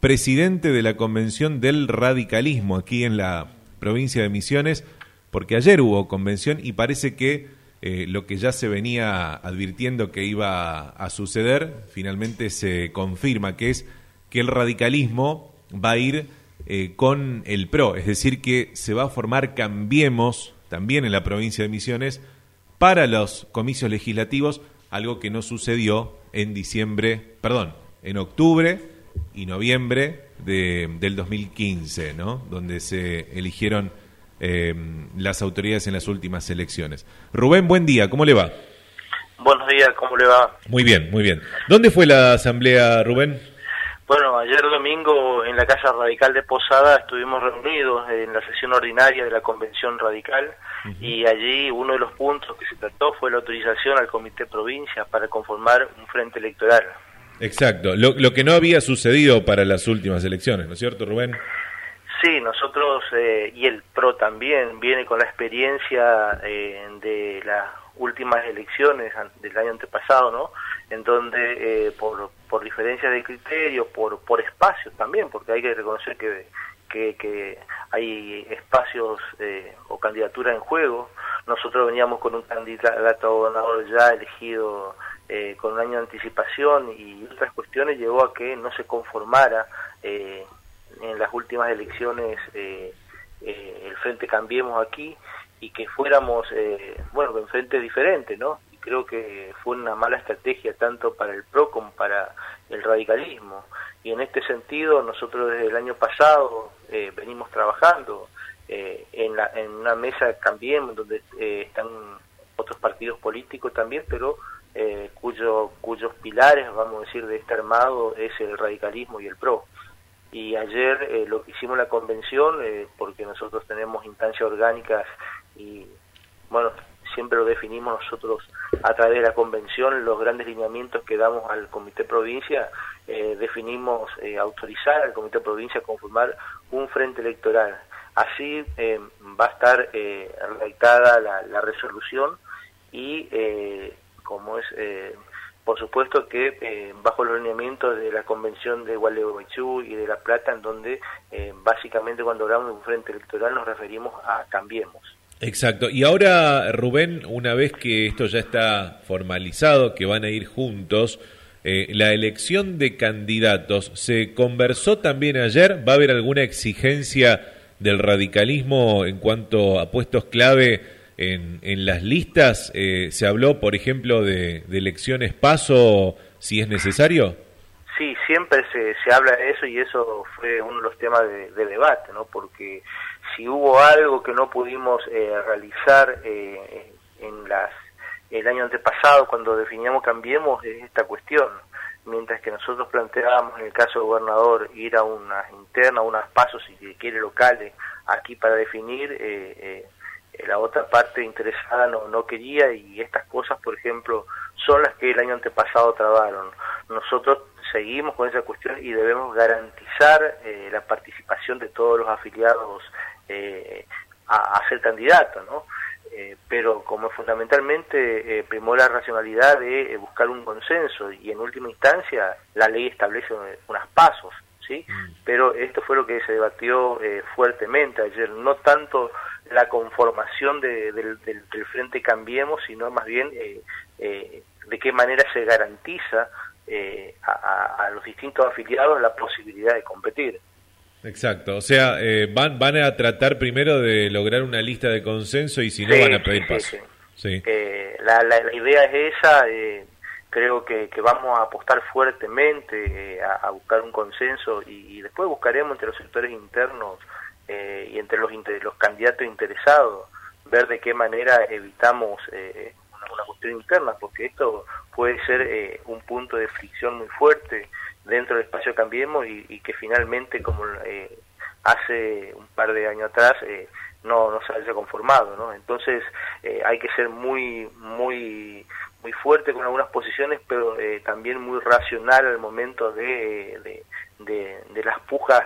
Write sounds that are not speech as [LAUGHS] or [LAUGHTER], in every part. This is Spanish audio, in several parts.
presidente de la Convención del Radicalismo aquí en la provincia de Misiones, porque ayer hubo convención y parece que eh, lo que ya se venía advirtiendo que iba a suceder, finalmente se confirma, que es que el radicalismo va a ir eh, con el PRO, es decir, que se va a formar Cambiemos también en la provincia de Misiones para los comicios legislativos, algo que no sucedió en diciembre, perdón, en octubre y noviembre de, del 2015, ¿no? Donde se eligieron eh, las autoridades en las últimas elecciones. Rubén, buen día, ¿cómo le va? Buenos días, ¿cómo le va? Muy bien, muy bien. ¿Dónde fue la asamblea, Rubén? Bueno, ayer domingo en la Casa Radical de Posada estuvimos reunidos en la sesión ordinaria de la Convención Radical y allí uno de los puntos que se trató fue la autorización al Comité Provincia para conformar un frente electoral. Exacto, lo, lo que no había sucedido para las últimas elecciones, ¿no es cierto, Rubén? Sí, nosotros eh, y el PRO también viene con la experiencia eh, de las últimas elecciones del año antepasado, ¿no? En donde eh, por, por diferencias de criterio, por, por espacios también, porque hay que reconocer que, que, hay espacios o candidaturas en juego. Nosotros veníamos con un candidato gobernador ya elegido con un año de anticipación y otras cuestiones llevó a que no se conformara eh, en las últimas elecciones eh, eh, el frente Cambiemos aquí y que fuéramos, eh, bueno, en frente diferente, ¿no? Y creo que fue una mala estrategia tanto para el PRO como para el radicalismo. Y en este sentido, nosotros desde el año pasado venimos trabajando en, la, en una mesa Cambiemos, donde están otros partidos políticos también, pero cuyo, cuyos pilares, vamos a decir, de este armado es el radicalismo y el PRO y ayer eh, lo hicimos la convención, eh, porque nosotros tenemos instancias orgánicas y bueno, siempre lo definimos nosotros a través de la convención, los grandes lineamientos que damos al Comité Provincia, eh, definimos autorizar al Comité Provincia a conformar un frente electoral. Así va a estar redactada la, la, resolución y como es por supuesto que eh, bajo los lineamientos de la Convención de Gualeguaychú y de La Plata, en donde eh, básicamente cuando hablamos de un frente electoral nos referimos a Cambiemos. Exacto. Y ahora, Rubén, una vez que esto ya está formalizado, que van a ir juntos, eh, la elección de candidatos, ¿se conversó también ayer? ¿Va a haber alguna exigencia del radicalismo en cuanto a puestos clave? En, en las listas eh, se habló, por ejemplo, de, elecciones paso, si es necesario? Sí, siempre se, se habla de eso y eso fue uno de los temas de, debate, ¿no? Porque si hubo algo que no pudimos eh, realizar eh, en las el año antepasado cuando definíamos Cambiemos es esta cuestión. Mientras que nosotros planteábamos en el caso del gobernador ir a unas internas, unas pasos, si quiere, locales, aquí para definir, eh, eh, la otra parte interesada no, no quería y estas cosas, por ejemplo, son las que el año antepasado trabaron. Nosotros seguimos con esa cuestión y debemos garantizar eh, la participación de todos los afiliados eh, a, ser candidatos, ¿no? pero como fundamentalmente primó la racionalidad de buscar un consenso y en última instancia la ley establece unos pasos, ¿sí? Mm. Pero esto fue lo que se debatió fuertemente ayer, no tanto la conformación de, del, Frente Cambiemos, sino más bien eh, eh, de qué manera se garantiza eh, a, los distintos afiliados la posibilidad de competir. Exacto, o sea, van, van a tratar primero de lograr una lista de consenso y si no van a pedir paso. Sí, la, la, idea es esa, creo que, que, vamos a apostar fuertemente a, buscar un consenso y, y, después buscaremos entre los sectores internos eh, y entre los, candidatos interesados, ver de qué manera evitamos eh, una, cuestión interna, porque esto puede ser eh, un punto de fricción muy fuerte dentro del espacio Cambiemos y, que finalmente, como hace un par de años atrás, no, no se haya conformado, ¿no? Entonces hay que ser muy, muy, muy fuerte con algunas posiciones, pero también muy racional al momento de, de, las pujas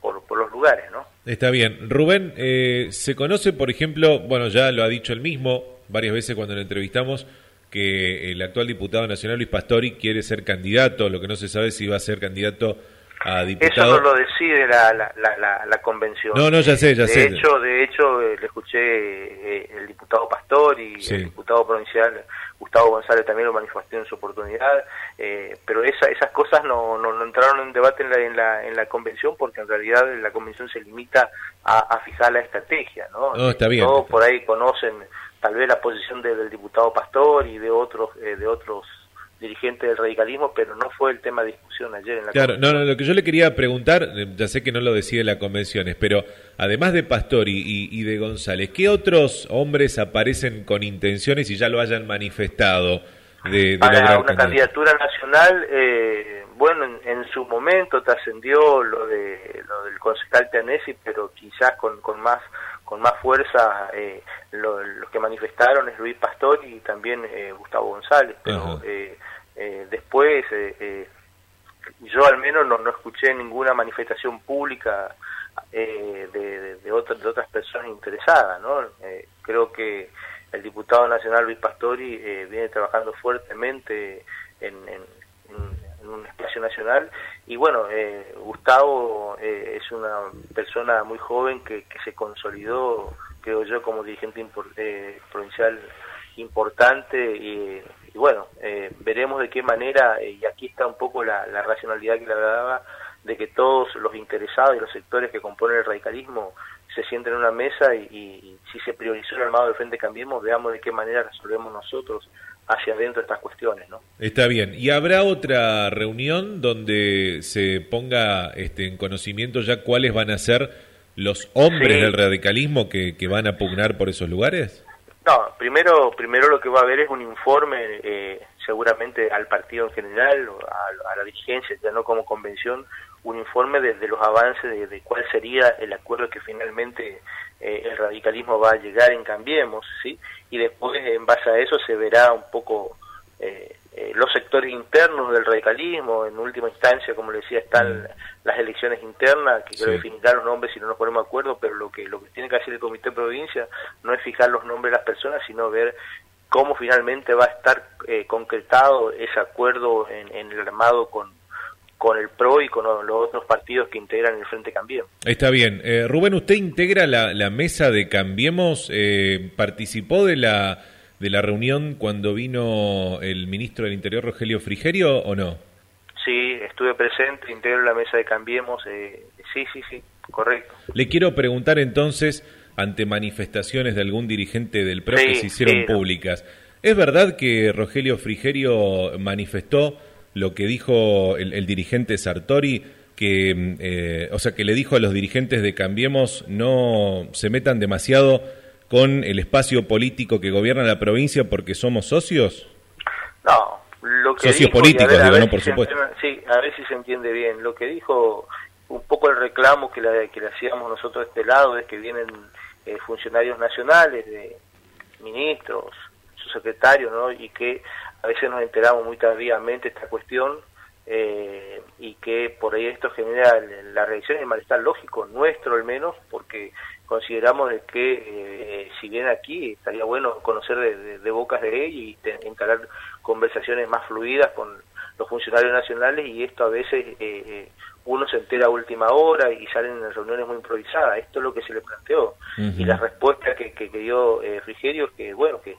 por, por los lugares, ¿no? Está bien. Rubén, eh, se conoce, por ejemplo, bueno, ya lo ha dicho él mismo varias veces cuando lo entrevistamos, que el actual diputado nacional Luis Pastori quiere ser candidato, lo que no se sabe si va a ser candidato Eso no lo decide la, la, la, convención. No, no, ya sé, ya de sé. Hecho, de hecho, eh, le escuché eh, el diputado Pastor y el diputado provincial Gustavo González también lo manifestó en su oportunidad, eh, pero esa, esas cosas no, no, entraron en debate en la, en, la, en la convención porque en realidad la convención se limita a, fijar la estrategia. ¿no? está bien. Todos por ahí conocen tal vez la posición del diputado Pastor y de otros, de otros dirigente del radicalismo, pero no fue el tema de discusión ayer en la Claro, no, no, lo que yo le quería preguntar, eh, ya sé que no lo decide la convenciones, pero además de Pastori y, de González, ¿qué otros hombres aparecen con intenciones y ya lo hayan manifestado de, Para una candidatura nacional, eh, bueno, en, su momento trascendió lo de lo del concejal Teanesi, pero quizás con, con más con más fuerza eh, los que manifestaron es Luis Pastor y también eh, Gustavo González, pero eh, eh, después yo al menos no, no, escuché ninguna manifestación pública de, de, de, otras personas interesadas, ¿no? creo que el diputado nacional Luis Pastori viene trabajando fuertemente en, en, un espacio nacional y bueno, eh, Gustavo eh, es una persona muy joven que, que, se consolidó, creo yo, como dirigente eh, provincial importante y, bueno, veremos de qué manera, y aquí está un poco la, la racionalidad que le daba, de que todos los interesados y los sectores que componen el radicalismo se sienten en una mesa y, y, si se priorizó el armado del Frente Cambiemos, veamos de qué manera resolvemos nosotros hacia adentro estas cuestiones, ¿no? Está bien. ¿Y habrá otra reunión donde se ponga este, en conocimiento ya cuáles van a ser los hombres del radicalismo que, que, van a pugnar por esos lugares? No, primero, primero lo que va a haber es un informe, eh, seguramente al partido en general, a, a, la dirigencia, ya no como convención, un informe de, los avances de, cuál sería el acuerdo que finalmente eh, el radicalismo va a llegar en Cambiemos, ¿sí? Y después, en base a eso, se verá un poco eh, eh, los sectores internos del radicalismo, en última instancia, como le decía, están mm. las elecciones internas, que quiero definir los nombres si no nos ponemos de acuerdo, pero lo que, lo que tiene que hacer el Comité de Provincia no es fijar los nombres de las personas, sino ver cómo finalmente va a estar concretado ese acuerdo en, en el armado con, con el PRO y con los otros partidos que integran el Frente Cambiemos. Está bien. Eh, Rubén, ¿usted integra la, la mesa de Cambiemos? Eh, ¿Participó de la, de la reunión cuando vino el ministro del Interior, Rogelio Frigerio, o no? Sí, estuve presente, integro la mesa de Cambiemos. Eh, sí, sí, sí, correcto. Le quiero preguntar entonces, ante manifestaciones de algún dirigente del PRO que se hicieron públicas, ¿es verdad que Rogelio Frigerio manifestó lo que dijo el, dirigente Sartori, que, mm, eh, o sea, que le dijo a los dirigentes de Cambiemos no se metan demasiado con el espacio político que gobierna la provincia porque somos socios? No, lo que socios políticos, digo, no por supuesto. sí, a ver si se entiende bien. Lo que dijo un poco el reclamo que le, que le hacíamos nosotros de este lado es que vienen eh, funcionarios nacionales, de ministros, su secretario, ¿no? Y que a veces nos enteramos muy tardíamente esta cuestión eh, y que por ahí esto genera la reacción y el malestar lógico, nuestro al menos, porque consideramos de que eh, si bien aquí estaría bueno conocer de, bocas de ella y encarar conversaciones más fluidas con los funcionarios nacionales y esto a veces eh, uno se entera a última hora y salen en reuniones muy improvisadas. Esto es lo que se le planteó. Y la respuesta que, que, dio Frigerio es que, bueno, que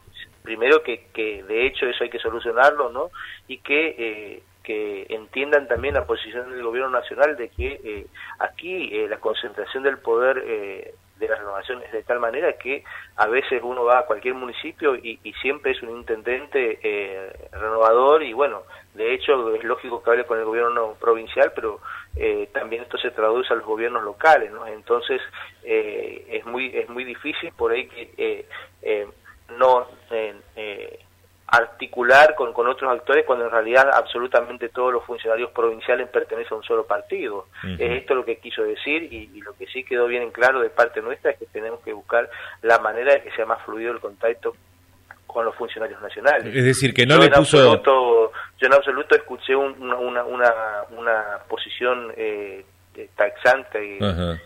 primero que, que de hecho eso hay que solucionarlo, ¿no? Y que, eh, que entiendan también la posición del gobierno nacional de que eh, aquí eh, la concentración del poder de las renovación es de tal manera que a veces uno va a cualquier municipio y, y siempre es un intendente renovador y bueno, de hecho es lógico que hable con el gobierno provincial, pero también esto se traduce a los gobiernos locales, ¿no? Entonces es muy es muy difícil por ahí que no eh, articular con, con otros actores cuando en realidad absolutamente todos los funcionarios provinciales pertenecen a un solo partido. Es esto lo que quiso decir y, lo que sí quedó bien en claro de parte nuestra es que tenemos que buscar la manera de que sea más fluido el contacto con los funcionarios nacionales. Es decir, que no le puso... yo en absoluto escuché una, una, una, posición... Eh, taxante y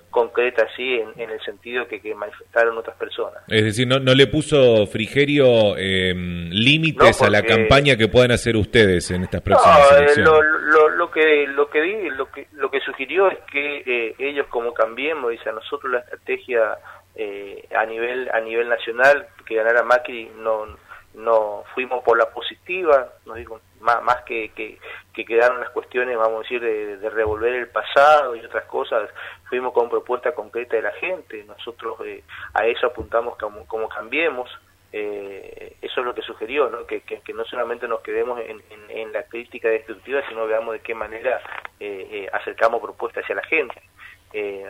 concreta así en, el sentido que, que, manifestaron otras personas. Es decir, no, no le puso Frigerio em, límites a la campaña que puedan hacer ustedes en estas próximas elecciones. Lo, lo, lo, que lo que di, lo que lo que sugirió es que eh, ellos como cambiemos, dice a nosotros la estrategia eh, a nivel a nivel nacional que ganara Macri no no fuimos por la positiva, nos dijo más, que, que, que, quedaron las cuestiones, vamos a decir, de, revolver el pasado y otras cosas, fuimos con propuesta concreta de la gente, nosotros eh, a eso apuntamos como, como cambiemos, eh, eso es lo que sugirió, ¿no? Que, no solamente nos quedemos en, en, la crítica destructiva, sino veamos de qué manera eh, acercamos propuestas hacia la gente.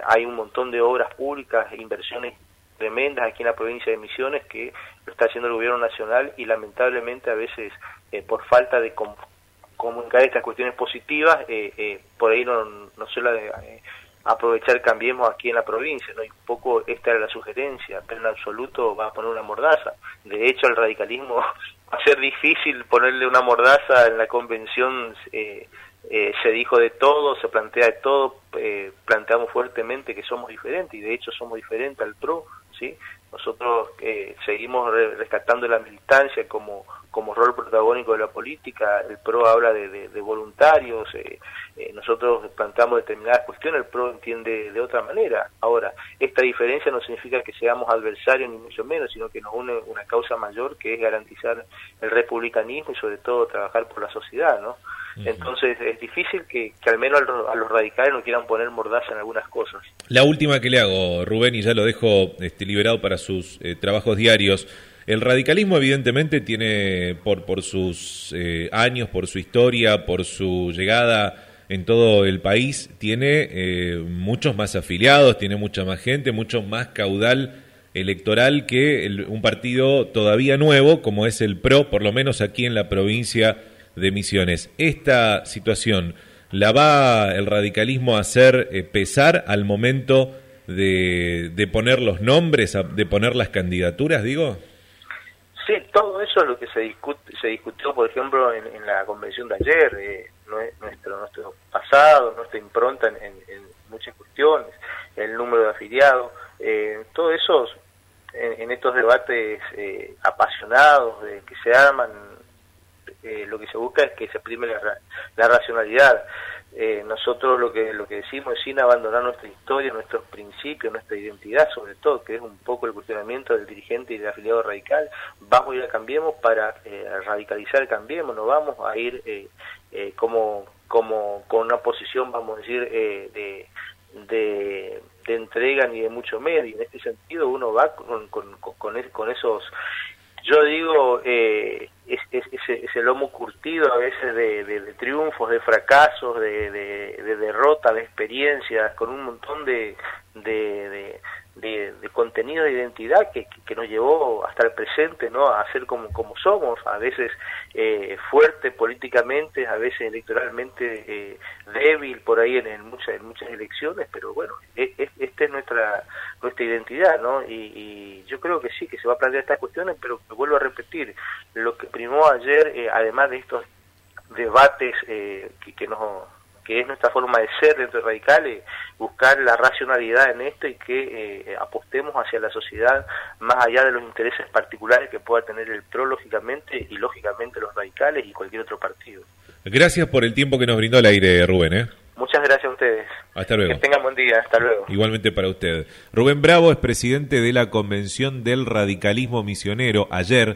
hay un montón de obras públicas, inversiones tremendas aquí en la provincia de Misiones que lo está haciendo el gobierno nacional y lamentablemente a veces eh, por falta de comunicar estas cuestiones positivas, eh, eh, por ahí no, no suele aprovechar Cambiemos aquí en la provincia, ¿no? Y un poco esta era la sugerencia, pero en absoluto va a poner una mordaza. De hecho, al radicalismo [LAUGHS] va a ser difícil ponerle una mordaza en la convención. se dijo de todo, se plantea de todo, planteamos fuertemente que somos diferentes y de hecho somos diferentes al PRO, Nosotros eh, seguimos rescatando la militancia como, como rol protagónico de la política, el PRO habla de, voluntarios, eh, eh, nosotros plantamos determinadas cuestiones, el PRO entiende de otra manera. Ahora, esta diferencia no significa que seamos adversarios ni mucho menos, sino que nos une una causa mayor que es garantizar el republicanismo y sobre todo trabajar por la sociedad, ¿no? Entonces es difícil que, al menos a los, radicales no quieran poner mordaza en algunas cosas. La última que le hago, Rubén, y ya lo dejo este, liberado para sus eh, trabajos diarios. El radicalismo evidentemente tiene, por, por sus eh, años, por su historia, por su llegada en todo el país, tiene eh, muchos más afiliados, tiene mucha más gente, mucho más caudal electoral que un partido todavía nuevo como es el PRO, por lo menos aquí en la provincia de Misiones. ¿Esta situación la va el radicalismo a hacer eh, pesar al momento de, de, poner los nombres, de poner las candidaturas, digo? Sí, todo eso es lo que se, discute, se discutió, por ejemplo, en, la convención de ayer, eh, nuestro, nuestro pasado, nuestra impronta en, muchas cuestiones, el número de afiliados, eh, todo eso en, estos debates eh, apasionados de, que se arman eh, lo que se busca es que se exprime la, racionalidad. Eh, nosotros lo que lo que decimos es sin abandonar nuestra historia, nuestros principios, nuestra identidad, sobre todo, que es un poco el cuestionamiento del dirigente y del afiliado radical, vamos a ir a Cambiemos para eh, radicalizar Cambiemos, no vamos a ir como, como con una posición, vamos a decir, de, de, entrega ni de mucho medio. En este sentido uno va con, con, con esos yo digo, eh, es, ese, lomo curtido a veces de, triunfos, de fracasos, de, de, derrotas, de experiencias, con un montón de, de, de, contenido de identidad que, que, nos llevó hasta el presente ¿no? a ser como, como somos, a veces eh, fuerte políticamente, a veces electoralmente eh, débil por ahí en, en, muchas, en muchas elecciones, pero bueno, e, e, esta es nuestra, nuestra identidad, ¿no? Y, yo creo que sí, que se va a plantear estas cuestiones, pero vuelvo a repetir, lo que primó ayer, eh, además de estos debates eh, que, que nos que es nuestra forma de ser dentro de Radicales, buscar la racionalidad en esto y que eh, apostemos hacia la sociedad más allá de los intereses particulares que pueda tener el PRO, lógicamente, y lógicamente los radicales y cualquier otro partido. Gracias por el tiempo que nos brindó el aire, Rubén. ¿eh? Muchas gracias a ustedes. Hasta luego. Que tengan buen día. Hasta luego. Igualmente para usted. Rubén Bravo es presidente de la Convención del Radicalismo Misionero. Ayer